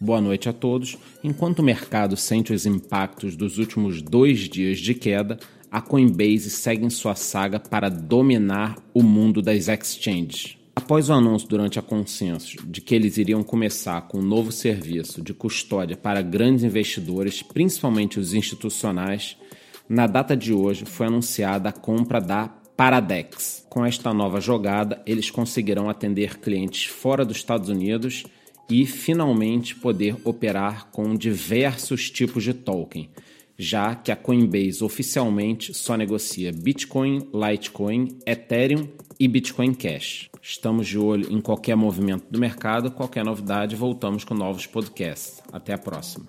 Boa noite a todos. Enquanto o mercado sente os impactos dos últimos dois dias de queda, a Coinbase segue em sua saga para dominar o mundo das exchanges. Após o anúncio durante a Consensus de que eles iriam começar com um novo serviço de custódia para grandes investidores, principalmente os institucionais, na data de hoje foi anunciada a compra da Paradex. Com esta nova jogada, eles conseguirão atender clientes fora dos Estados Unidos e finalmente poder operar com diversos tipos de token, já que a Coinbase oficialmente só negocia Bitcoin, Litecoin, Ethereum e Bitcoin Cash. Estamos de olho em qualquer movimento do mercado, qualquer novidade, voltamos com novos podcasts. Até a próxima.